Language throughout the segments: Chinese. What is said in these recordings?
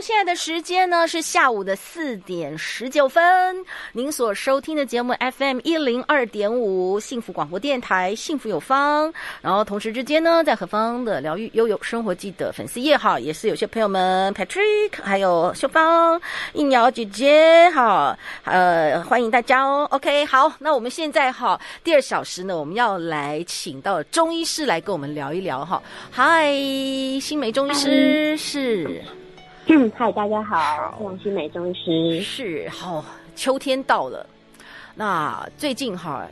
现在的时间呢是下午的四点十九分。您所收听的节目 FM 一零二点五幸福广播电台，幸福有方。然后同时之间呢，在何方的疗愈悠悠生活记的粉丝页哈，也是有些朋友们 Patrick 还有秀芳、应瑶姐姐哈，呃，欢迎大家哦。OK，好，那我们现在哈第二小时呢，我们要来请到中医师来跟我们聊一聊哈。嗨，新梅中医师是。嗯，嗨，大家好，我是美中医师。是，好、哦，秋天到了，那最近哈，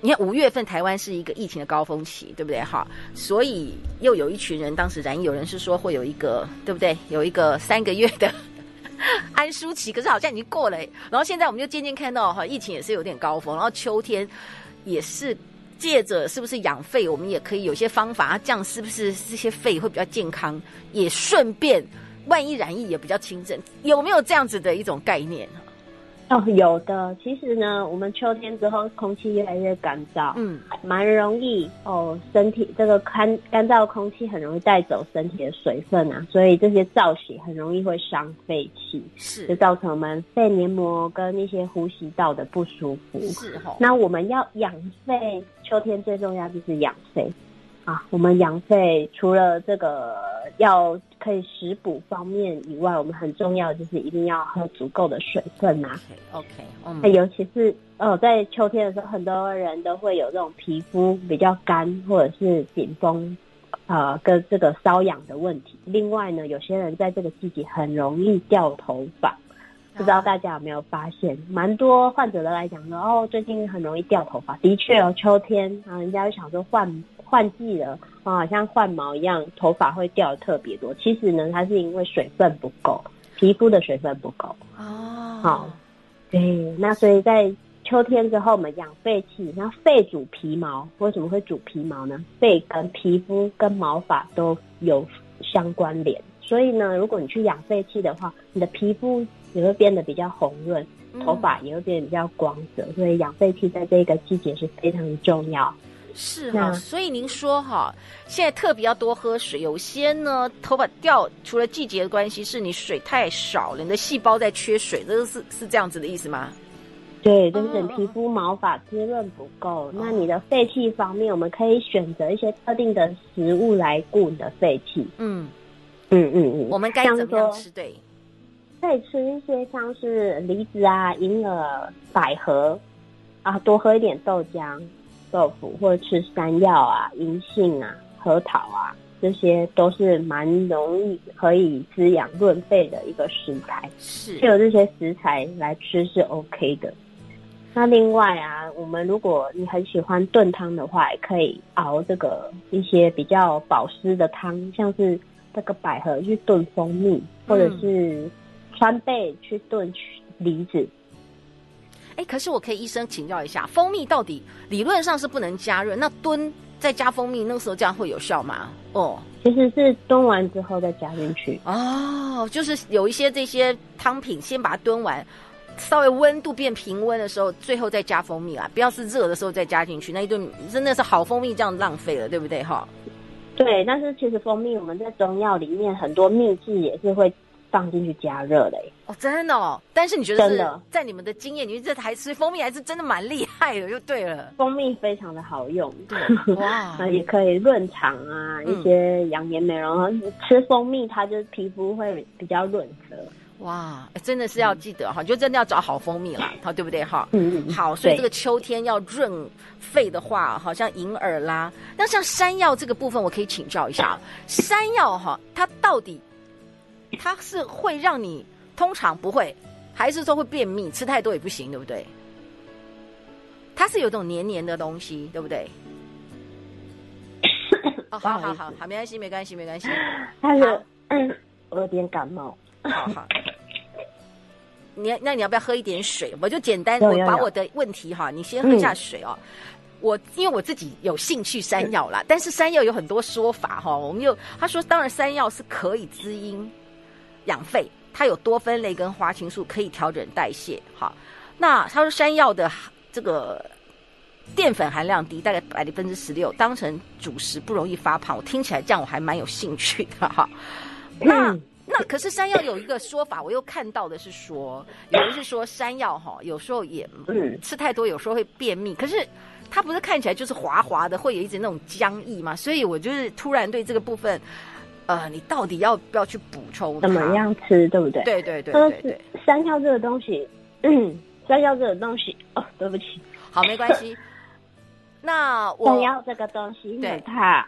你看五月份台湾是一个疫情的高峰期，对不对？哈，所以又有一群人当时然，有人是说会有一个，对不对？有一个三个月的 安舒期，可是好像已经过了。然后现在我们就渐渐看到哈，疫情也是有点高峰，然后秋天也是借着是不是养肺，我们也可以有些方法，这样是不是这些肺会比较健康？也顺便。万一染疫也比较轻症，有没有这样子的一种概念？哦，有的。其实呢，我们秋天之后空气越来越干燥，嗯，蛮容易哦，身体这个干干燥的空气很容易带走身体的水分啊，所以这些燥邪很容易会伤肺气，是就造成我们肺黏膜跟那些呼吸道的不舒服。是哈、哦，那我们要养肺，秋天最重要就是养肺。啊，我们养肺除了这个要可以食补方面以外，我们很重要的就是一定要喝足够的水分呐。OK，嗯，尤其是呃，在秋天的时候，很多人都会有这种皮肤比较干或者是紧绷，呃，跟这个瘙痒的问题。另外呢，有些人在这个季节很容易掉头发，不知道大家有没有发现？蛮多患者的来讲说，哦，最近很容易掉头发。的确哦，秋天啊，人家就想说换。换季了啊，好像换毛一样，头发会掉的特别多。其实呢，它是因为水分不够，皮肤的水分不够哦。好，对，那所以在秋天之后，我们养肺气，那肺主皮毛，为什么会主皮毛呢？肺跟皮肤跟毛发都有相关联，所以呢，如果你去养肺气的话，你的皮肤也会变得比较红润，头发也会变得比较光泽。所以养肺气在这个季节是非常重要。是哈，所以您说哈，现在特别要多喝水。有些呢，头发掉，除了季节的关系，是你水太少了，你的细胞在缺水，这个是是这样子的意思吗？对，就是皮肤毛发滋润不够。哦、那你的废气方面，我们可以选择一些特定的食物来固你的废气。嗯嗯嗯嗯，我们该怎么样吃？对，可以吃一些像是梨子啊、银耳、百合啊，多喝一点豆浆。豆腐或者吃山药啊、银杏啊、核桃啊，这些都是蛮容易可以滋养润肺的一个食材。是，就有这些食材来吃是 OK 的。那另外啊，我们如果你很喜欢炖汤的话，也可以熬这个一些比较保湿的汤，像是这个百合去炖蜂蜜，或者是川贝去炖梨子。哎，可是我可以医生请教一下，蜂蜜到底理论上是不能加热，那蹲再加蜂蜜，那个时候这样会有效吗？哦，其实是蹲完之后再加进去。哦，就是有一些这些汤品，先把它蹲完，稍微温度变平温的时候，最后再加蜂蜜啦，不要是热的时候再加进去，那一顿真的是好蜂蜜这样浪费了，对不对？哈。对，但是其实蜂蜜我们在中药里面很多秘制也是会。放进去加热的哦，真的哦。但是你觉得是在你们的经验，你觉得这台吃蜂蜜还是真的蛮厉害的，就对了。蜂蜜非常的好用，对 哇，那也可以润肠啊，嗯、一些养颜美容。吃蜂蜜，它就是皮肤会比较润泽。哇，真的是要记得哈，嗯、就真的要找好蜂蜜啦，好对不对哈？嗯嗯。好，所以这个秋天要润肺的话，好像银耳啦，那像山药这个部分，我可以请教一下，山药哈，它到底？它是会让你通常不会，还是说会便秘？吃太多也不行，对不对？它是有种黏黏的东西，对不对？哦，好好好好，没关系，没关系，没关系。还有，嗯，我有点感冒。好好。你那你要不要喝一点水？我就简单我把我的问题哈，你先喝下水哦。嗯、我因为我自己有兴趣山药啦，但是山药有很多说法哈。我们又他说，当然山药是可以滋阴养肺，它有多酚类跟花青素，可以调整代谢。好，那他说山药的这个淀粉含量低，大概百分之十六，当成主食不容易发胖。我听起来这样我还蛮有兴趣的哈。那。嗯那可是山药有一个说法，我又看到的是说，有人是说山药哈，有时候也吃太多，有时候会便秘。可是它不是看起来就是滑滑的，会有一点那种僵硬嘛？所以我就是突然对这个部分，呃，你到底要不要去补充？怎么样吃，对不对？对对对对对，对。山药这个东西，嗯，山药这个东西，哦，对不起，好，没关系。那我山药这个东西，对它，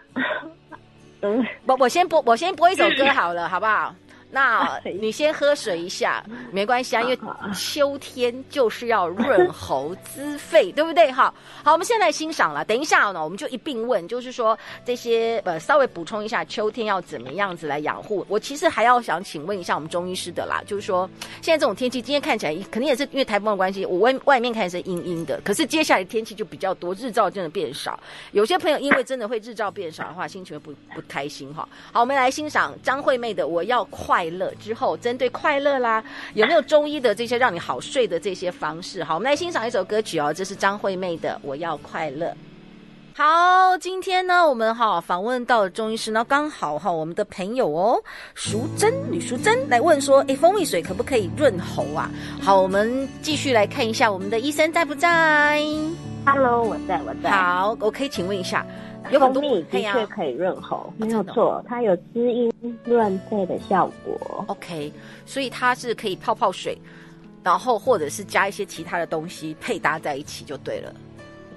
嗯，我我先播，我先播一首歌好了，好不好？那你先喝水一下，没关系啊，因为秋天就是要润喉滋肺，对不对？哈，好，我们现在来欣赏了。等一下呢，我们就一并问，就是说这些呃，稍微补充一下，秋天要怎么样子来养护？我其实还要想请问一下我们中医师的啦，就是说现在这种天气，今天看起来肯定也是因为台风的关系，我外外面看是阴阴的，可是接下来天气就比较多，日照真的变少。有些朋友因为真的会日照变少的话，心情会不不开心哈。好，我们来欣赏张惠妹的《我要快》。快乐之后，针对快乐啦，有没有中医的这些让你好睡的这些方式？好，我们来欣赏一首歌曲哦，这是张惠妹的《我要快乐》。好，今天呢，我们哈访问到了中医师，那刚好哈，我们的朋友哦，淑珍吕淑珍来问说，哎，蜂蜜水可不可以润喉啊？好，我们继续来看一下我们的医生在不在？Hello，我在，我在。好，我可以请问一下。蜂蜜的确可以润喉，没有错，它有滋阴润肺的效果。OK，所以它是可以泡泡水，然后或者是加一些其他的东西配搭在一起就对了。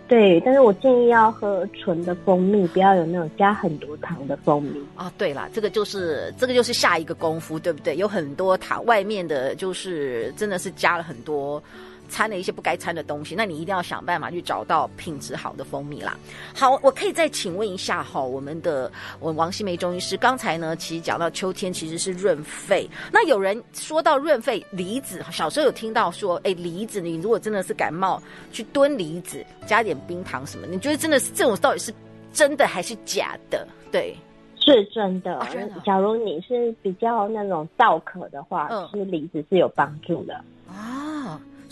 对，但是我建议要喝纯的蜂蜜，不要有那种加很多糖的蜂蜜。啊，对了，这个就是这个就是下一个功夫，对不对？有很多糖，外面的就是真的是加了很多。掺了一些不该掺的东西，那你一定要想办法去找到品质好的蜂蜜啦。好，我可以再请问一下哈，我们的我王希梅中医师，刚才呢其实讲到秋天其实是润肺，那有人说到润肺，梨子，小时候有听到说，哎，梨子你如果真的是感冒，去蹲梨子，加点冰糖什么，你觉得真的是这种到底是真的还是假的？对，是真的。哦，真的。假如你是比较那种燥渴的话，嗯，吃梨子是有帮助的啊。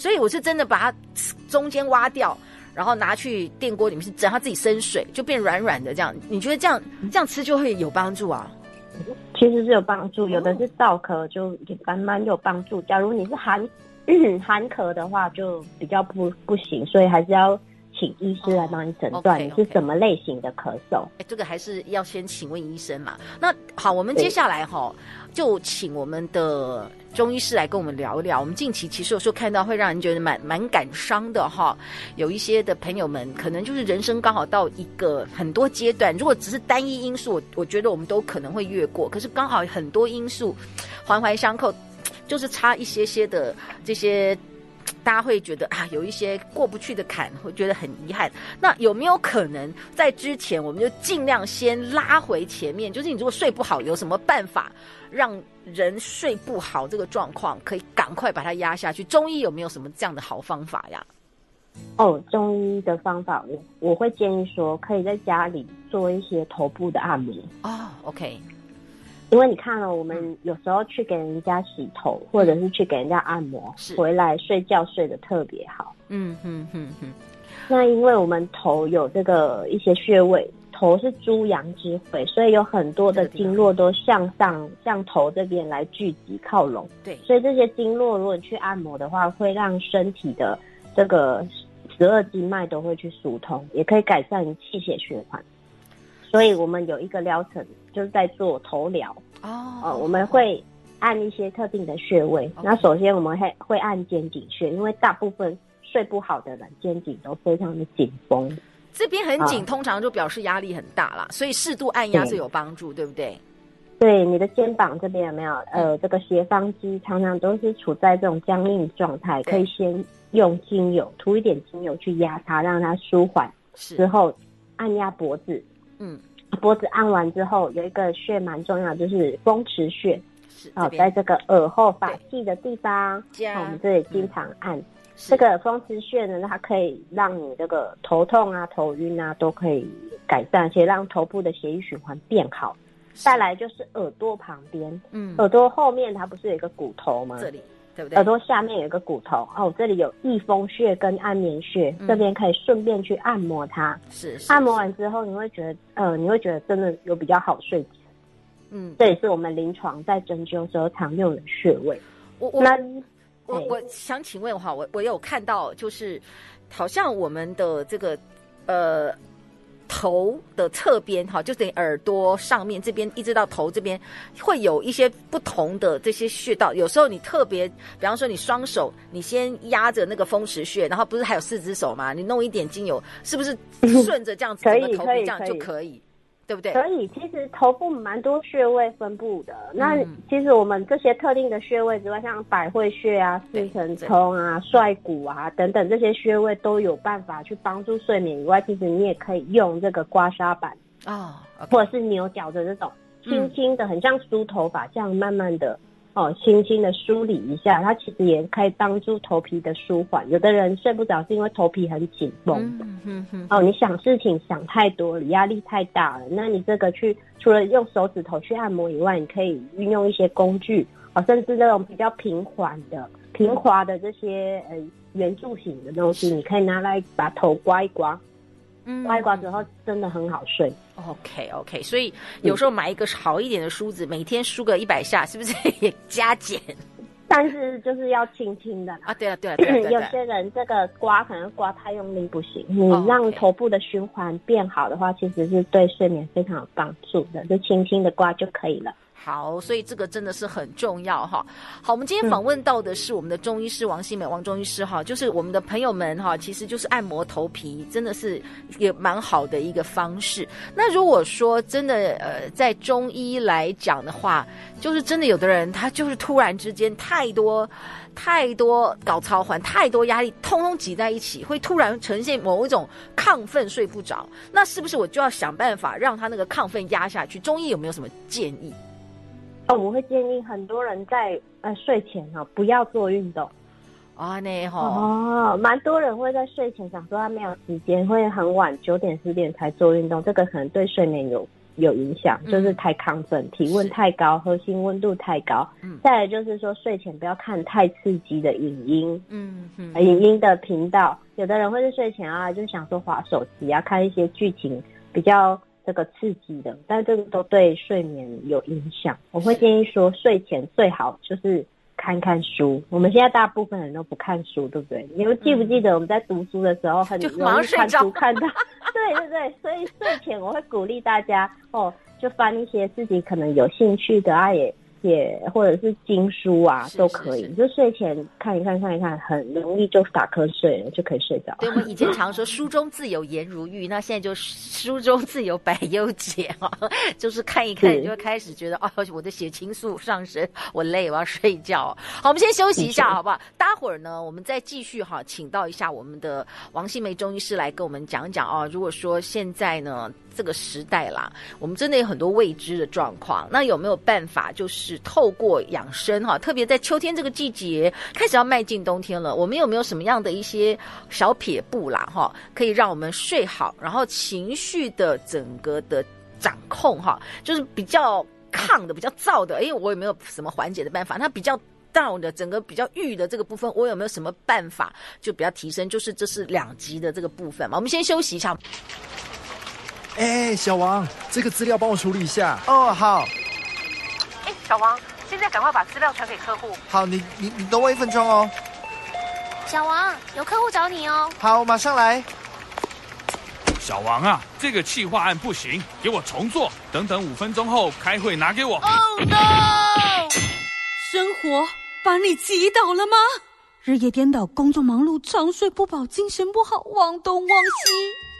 所以我是真的把它中间挖掉，然后拿去电锅里面去蒸，它自己生水就变软软的这样。你觉得这样这样吃就会有帮助啊？其实是有帮助，有的是燥咳就蛮蛮有帮助。假如你是寒寒咳的话，就比较不不行，所以还是要请医师来帮你诊断你是什么类型的咳嗽。哎，这个还是要先请问医生嘛。那好，我们接下来哈。就请我们的中医师来跟我们聊一聊。我们近期其实有时候看到会让人觉得蛮蛮感伤的哈。有一些的朋友们可能就是人生刚好到一个很多阶段，如果只是单一因素，我觉得我们都可能会越过。可是刚好很多因素环环相扣，就是差一些些的这些。大家会觉得啊，有一些过不去的坎，会觉得很遗憾。那有没有可能在之前，我们就尽量先拉回前面？就是你如果睡不好，有什么办法让人睡不好这个状况可以赶快把它压下去？中医有没有什么这样的好方法呀？哦，中医的方法，我我会建议说，可以在家里做一些头部的按摩。哦，OK。因为你看了，我们有时候去给人家洗头，或者是去给人家按摩，回来睡觉睡得特别好。嗯嗯嗯嗯。那因为我们头有这个一些穴位，头是诸阳之会，所以有很多的经络都向上，向头这边来聚集靠拢。对，所以这些经络如果你去按摩的话，会让身体的这个十二经脉都会去疏通，也可以改善气血循环。所以我们有一个疗程，就是在做头疗哦，呃，我们会按一些特定的穴位。那首先我们会会按肩颈穴，因为大部分睡不好的人肩颈都非常的紧绷。这边很紧，通常就表示压力很大啦，所以适度按压是有帮助，对，对不对？对，你的肩膀这边有没有？呃，这个斜方肌常常都是处在这种僵硬状态，可以先用精油涂一点精油去压它，让它舒缓。之后按压脖子。嗯，脖子按完之后，有一个穴蛮重要，就是风池穴。哦，在这个耳后发际的地方，哦，我们这里经常按。嗯这个风池穴呢，它可以让你这个头痛啊、头晕啊都可以改善，而且让头部的血液循环变好。再来就是耳朵旁边，嗯，耳朵后面它不是有一个骨头吗？这里对不对？耳朵下面有一个骨头哦，这里有翳风穴跟安眠穴，嗯、这边可以顺便去按摩它。是，是，是，按摩完之后，你会觉得，呃，你会觉得真的有比较好睡。嗯，这也是我们临床在针灸时候常用的穴位。我我那。我我想请问哈，我我有看到，就是好像我们的这个呃头的侧边哈，就等于耳朵上面这边一直到头这边，会有一些不同的这些穴道。有时候你特别，比方说你双手，你先压着那个风池穴，然后不是还有四只手吗？你弄一点精油，是不是顺着这样子整个头皮这样就可以？对不对？可以，其实头部蛮多穴位分布的。嗯、那其实我们这些特定的穴位之外，像百会穴啊、四神聪啊、帅骨啊等等这些穴位都有办法去帮助睡眠。以外，其实你也可以用这个刮痧板啊，或者是牛角的这种，轻轻的，很像梳头发这样，慢慢的。哦，轻轻的梳理一下，它其实也可以帮助头皮的舒缓。有的人睡不着是因为头皮很紧绷。嗯嗯嗯。哦，你想事情想太多了，压力太大了。那你这个去除了用手指头去按摩以外，你可以运用一些工具，哦，甚至那种比较平缓的、平滑的这些呃圆柱形的东西，你可以拿来把头刮一刮。嗯，刮一刮之后真的很好睡。OK OK，所以有时候买一个好一点的梳子，嗯、每天梳个一百下，是不是也加减？但是就是要轻轻的啊。对啊对啊对啊。有些人这个刮可能刮太用力不行，你让头部的循环变好的话，其实是对睡眠非常有帮助的，就轻轻的刮就可以了。好，所以这个真的是很重要哈。好，我们今天访问到的是我们的中医师王新美王中医师哈，就是我们的朋友们哈，其实就是按摩头皮，真的是也蛮好的一个方式。那如果说真的呃，在中医来讲的话，就是真的有的人他就是突然之间太多太多搞超环，太多压力，通通挤在一起，会突然呈现某一种亢奋，睡不着。那是不是我就要想办法让他那个亢奋压下去？中医有没有什么建议？我们会建议很多人在呃睡前哈、哦、不要做运动啊，那哈哦，蛮多人会在睡前想说他没有时间，会很晚九点十点才做运动，这个可能对睡眠有有影响，就是太亢奋，体温太高，核心温度太高。嗯，再来就是说睡前不要看太刺激的影音，嗯嗯，影音的频道，有的人会在睡前啊就想说划手机啊，看一些剧情比较。这个刺激的，但这个都对睡眠有影响。我会建议说，睡前最好就是看看书。我们现在大部分人都不看书，对不对？你们记不记得我们在读书的时候很容易看书看到？对对对，所以睡前我会鼓励大家哦，就翻一些自己可能有兴趣的啊也。也或者是经书啊，是是是都可以。就睡前看一看，看一看，很容易就打瞌睡了，就可以睡着。对，我们以前常说“书中自有颜如玉”，那现在就“书中自有百忧解”啊，就是看一看，你就会开始觉得哦，我的血清素上升，我累，我要睡觉。好，我们先休息一下，好不好？待会儿呢，我们再继续哈，请到一下我们的王新梅中医师来跟我们讲一讲哦。如果说现在呢，这个时代啦，我们真的有很多未知的状况，那有没有办法就是？透过养生哈，特别在秋天这个季节开始要迈进冬天了，我们有没有什么样的一些小撇步啦哈，可以让我们睡好，然后情绪的整个的掌控哈，就是比较亢的、比较躁的，哎，我有没有什么缓解的办法？那比较燥的、整个比较郁的这个部分，我有没有什么办法就比较提升？就是这是两极的这个部分嘛。我们先休息一下。哎，小王，这个资料帮我处理一下。哦，好。哎小王，现在赶快把资料传给客户。好，你你你等我一分钟哦。小王，有客户找你哦。好，我马上来。小王啊，这个企划案不行，给我重做。等等五分钟后开会拿给我。Oh no！生活把你击倒了吗？日夜颠倒，工作忙碌，长睡不饱，精神不好，忘东忘西。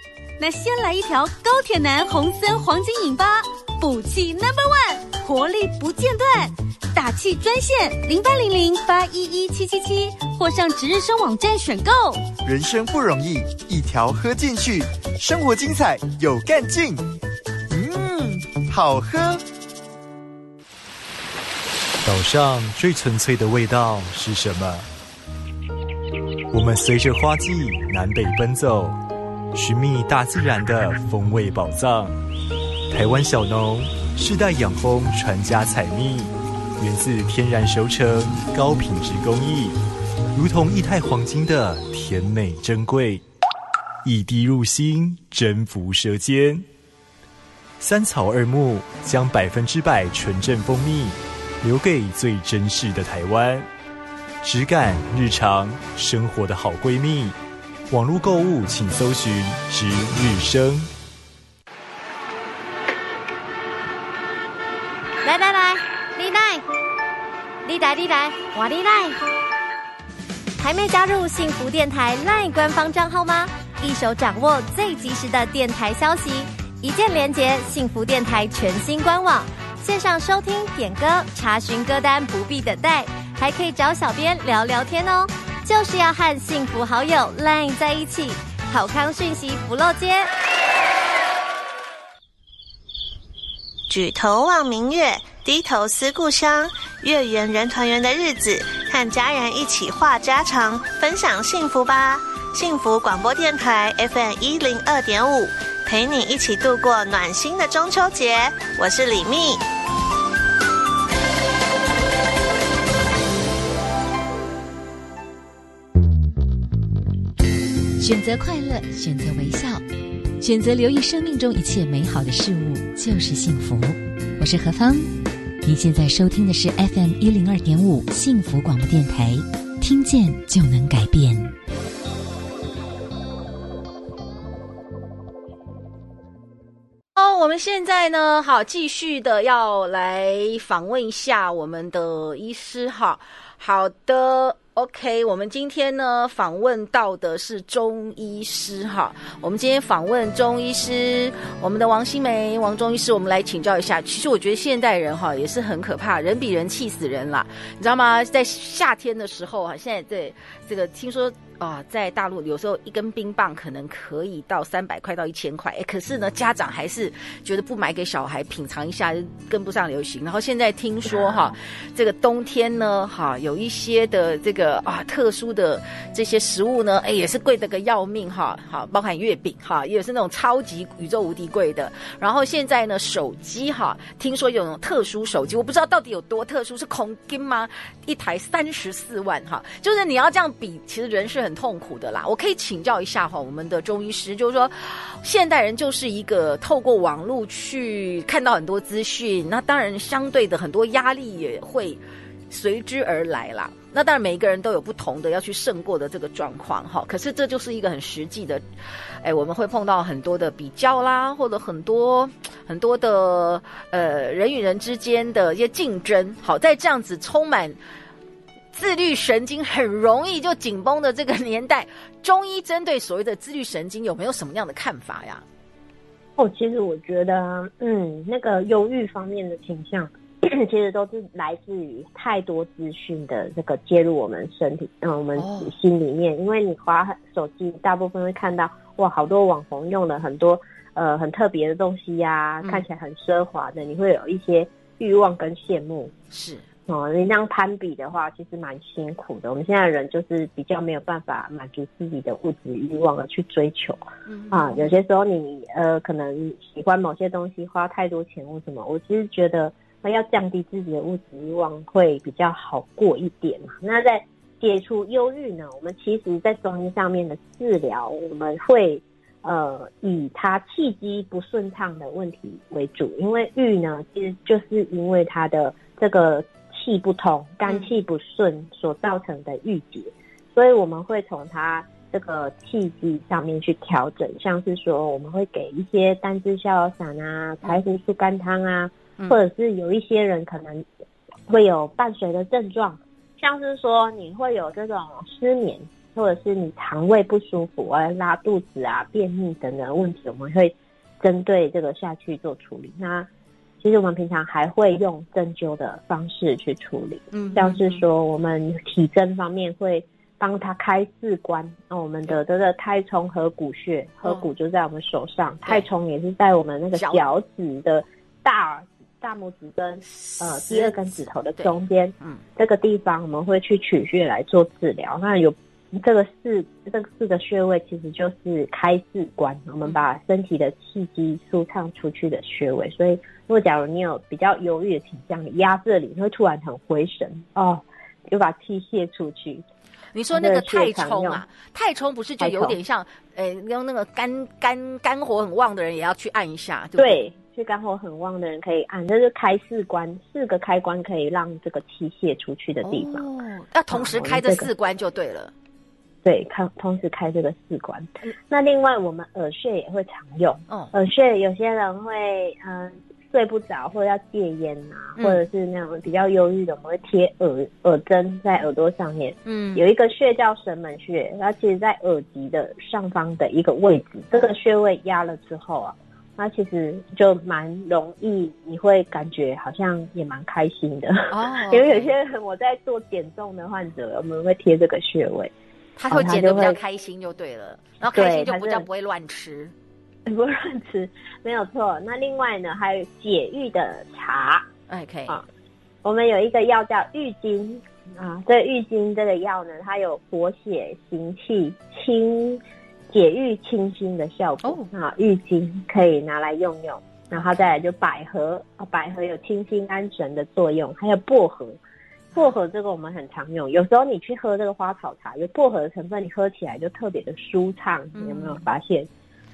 那先来一条高铁男红森黄金饮吧，补气 Number One。活力不间断，打气专线零八零零八一一七七七，或上值日生网站选购。人生不容易，一条喝进去，生活精彩有干劲。嗯，好喝。岛上最纯粹的味道是什么？我们随着花季南北奔走，寻觅大自然的风味宝藏。台湾小农世代养蜂传家采蜜，源自天然熟成高品质工艺，如同液态黄金的甜美珍贵，一滴入心，征服舌尖。三草二木将百分之百纯正蜂蜜留给最珍视的台湾，质感日常生活的好闺蜜。网络购物请搜寻值日生。来来来，你来，你来你来，我你来。还没加入幸福电台赖官方账号吗？一手掌握最及时的电台消息。一键连接幸福电台全新官网，线上收听、点歌、查询歌单，不必等待，还可以找小编聊聊天哦。就是要和幸福好友 LINE 在一起，好康讯息不漏接。举头望明月，低头思故乡。月圆人团圆的日子，和家人一起话家常，分享幸福吧。幸福广播电台 FM 一零二点五。陪你一起度过暖心的中秋节，我是李蜜。选择快乐，选择微笑，选择留意生命中一切美好的事物，就是幸福。我是何芳，你现在收听的是 FM 一零二点五幸福广播电台，听见就能改变。我们现在呢，好，继续的要来访问一下我们的医师，哈，好的，OK，我们今天呢访问到的是中医师，哈，我们今天访问中医师，我们的王新梅王中医师，我们来请教一下。其实我觉得现代人哈也是很可怕，人比人气死人啦，你知道吗？在夏天的时候啊，现在对这个听说。啊、在大陆有时候一根冰棒可能可以到三百块到一千块，哎，可是呢，家长还是觉得不买给小孩品尝一下，跟不上流行。然后现在听说哈，这个冬天呢，哈，有一些的这个啊特殊的这些食物呢，哎，也是贵得个要命哈，好，包含月饼哈，也是那种超级宇宙无敌贵的。然后现在呢，手机哈，听说有那种特殊手机，我不知道到底有多特殊，是空金吗？一台三十四万哈，就是你要这样比，其实人是很。痛苦的啦，我可以请教一下哈，我们的中医师，就是说，现代人就是一个透过网络去看到很多资讯，那当然相对的很多压力也会随之而来啦。那当然每一个人都有不同的要去胜过的这个状况哈，可是这就是一个很实际的，哎，我们会碰到很多的比较啦，或者很多很多的呃人与人之间的一些竞争。好，在这样子充满。自律神经很容易就紧绷的这个年代，中医针对所谓的自律神经有没有什么样的看法呀？哦，其实我觉得，嗯，那个忧郁方面的倾向，其实都是来自于太多资讯的这个介入我们身体，嗯，我们心里面。哦、因为你滑手机，大部分会看到哇，好多网红用了很多呃很特别的东西呀、啊，嗯、看起来很奢华的，你会有一些欲望跟羡慕。是。哦，你这样攀比的话，其实蛮辛苦的。我们现在人就是比较没有办法满足自己的物质欲望而去追求，嗯、啊，有些时候你呃可能喜欢某些东西，花太多钱或什么，我其实觉得那要降低自己的物质欲望会比较好过一点嘛。那在解除忧郁呢，我们其实在中医上面的治疗，我们会呃以他气机不顺畅的问题为主，因为郁呢其实就是因为他的这个。气不通，肝气不顺所造成的郁结，所以我们会从它这个气机上面去调整，像是说我们会给一些丹栀逍遥散啊、柴胡疏肝汤啊，或者是有一些人可能会有伴随的症状，像是说你会有这种失眠，或者是你肠胃不舒服啊、拉肚子啊、便秘等等问题，我们会针对这个下去做处理。那其实我们平常还会用针灸的方式去处理，嗯，像是说我们体针方面会帮他开四关，那我们的这个太冲合谷穴，合谷就在我们手上，太冲也是在我们那个脚趾的大大拇指跟呃第二根指头的中间，嗯，这个地方我们会去取穴来做治疗。那有这个四这个四个穴位，其实就是开四关，我们把身体的气机舒畅出去的穴位。所以，如果假如你有比较忧郁的倾向，你压这里，你会突然很回神哦，就把气泄出去。你说那个太冲啊，太冲不是就有点像，呃，用那个肝肝肝火很旺的人也要去按一下，对不对？对，去肝火很旺的人可以按，这是开四关，四个开关可以让这个气泄出去的地方。哦，要同时开这四关就对了。啊，对，开同时开这个四关。嗯，那另外我们耳穴也会常用。哦，耳穴有些人会嗯。呃睡不着，或者要戒烟啊，嗯、或者是那种比较忧郁的，我们会贴耳耳针在耳朵上面。嗯，有一个穴叫神门穴，它其实在耳脊的上方的一个位置。这个穴位压了之后啊，它其实就蛮容易，你会感觉好像也蛮开心的。哦，因为有些人我在做减重的患者，我们会贴这个穴位，他会减的比较开心就对了，然后开心就比较不会乱吃。不乱吃，没有错。那另外呢，还有解郁的茶。OK 啊，我们有一个药叫郁金啊，这郁金这个药呢，它有活血行气、清解郁清心的效果。Oh. 啊，郁金可以拿来用用。然后再来就百合啊，百合有清心安神的作用。还有薄荷，薄荷这个我们很常用。有时候你去喝这个花草茶，有薄荷的成分，你喝起来就特别的舒畅。你有没有发现？嗯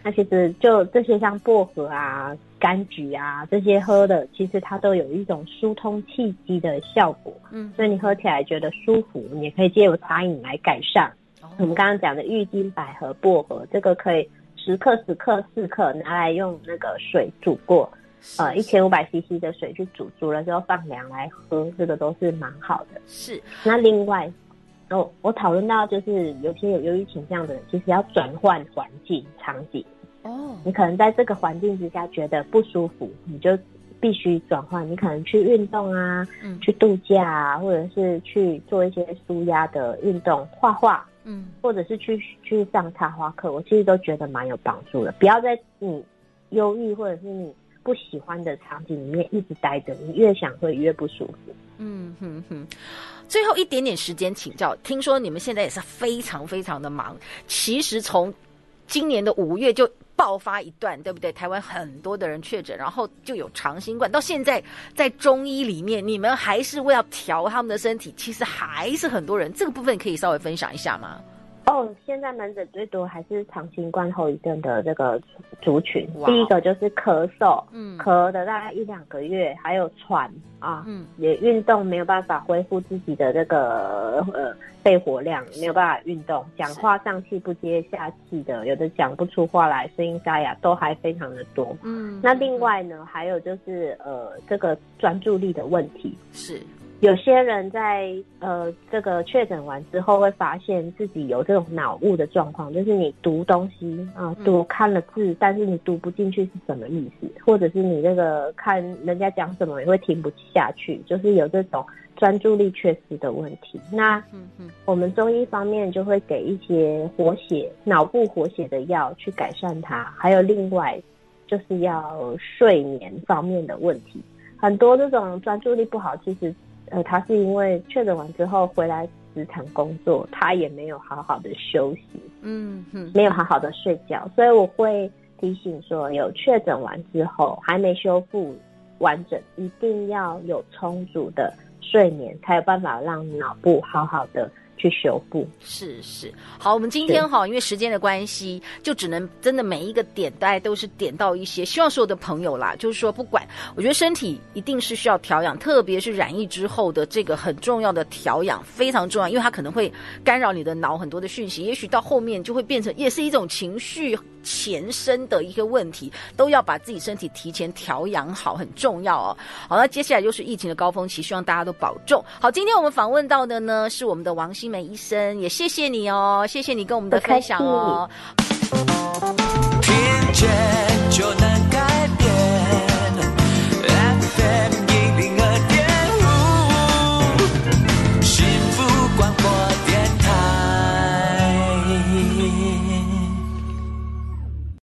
那其实就这些像薄荷啊、柑橘啊这些喝的，其实它都有一种疏通气机的效果。嗯，所以你喝起来觉得舒服，你也可以借由茶饮来改善。哦、我们刚刚讲的郁金、百合、薄荷，这个可以十克、十克、四克拿来用那个水煮过，呃，一千五百 CC 的水去煮，煮了之后放凉来喝，这个都是蛮好的。是。那另外。哦，我讨论到就是有些有忧郁倾向的人，其实要转换环境场景。哦，你可能在这个环境之下觉得不舒服，你就必须转换。你可能去运动啊，嗯，去度假啊，或者是去做一些舒压的运动，画画，嗯，或者是去去上插花课，我其实都觉得蛮有帮助的。不要在你忧郁或者是你不喜欢的场景里面一直待着，你越想会越不舒服。嗯哼哼。最后一点点时间请教，听说你们现在也是非常非常的忙。其实从今年的五月就爆发一段，对不对？台湾很多的人确诊，然后就有长新冠。到现在在中医里面，你们还是为了调他们的身体，其实还是很多人。这个部分可以稍微分享一下吗？哦，现在门诊最多还是长新冠后遗症的这个族群。第一个就是咳嗽，嗯，咳的大概一两个月，还有喘啊，嗯，也运动没有办法恢复自己的这个呃肺活量，没有办法运动，讲话上气不接下气的，有的讲不出话来，声音沙哑，都还非常的多。嗯，那另外呢，还有就是呃这个专注力的问题是。有些人在呃这个确诊完之后，会发现自己有这种脑雾的状况，就是你读东西啊，读看了字，但是你读不进去是什么意思，或者是你这个看人家讲什么也会听不下去，就是有这种专注力缺失的问题。那我们中医方面就会给一些活血脑部活血的药去改善它，还有另外就是要睡眠方面的问题，很多这种专注力不好，其实。呃，他是因为确诊完之后回来职场工作，他也没有好好的休息，嗯哼，没有好好的睡觉，所以我会提醒说，有确诊完之后还没修复完整，一定要有充足的睡眠，才有办法让脑部好好的。去修复是是好，我们今天哈，因为时间的关系，就只能真的每一个点，大家都是点到一些。希望所有的朋友啦，就是说，不管我觉得身体一定是需要调养，特别是染疫之后的这个很重要的调养，非常重要，因为它可能会干扰你的脑很多的讯息，也许到后面就会变成也是一种情绪前身的一个问题，都要把自己身体提前调养好，很重要哦。好，那接下来就是疫情的高峰期，希望大家都保重。好，今天我们访问到的呢是我们的王新梅医生，也谢谢你哦，谢谢你跟我们的分享哦。听见就能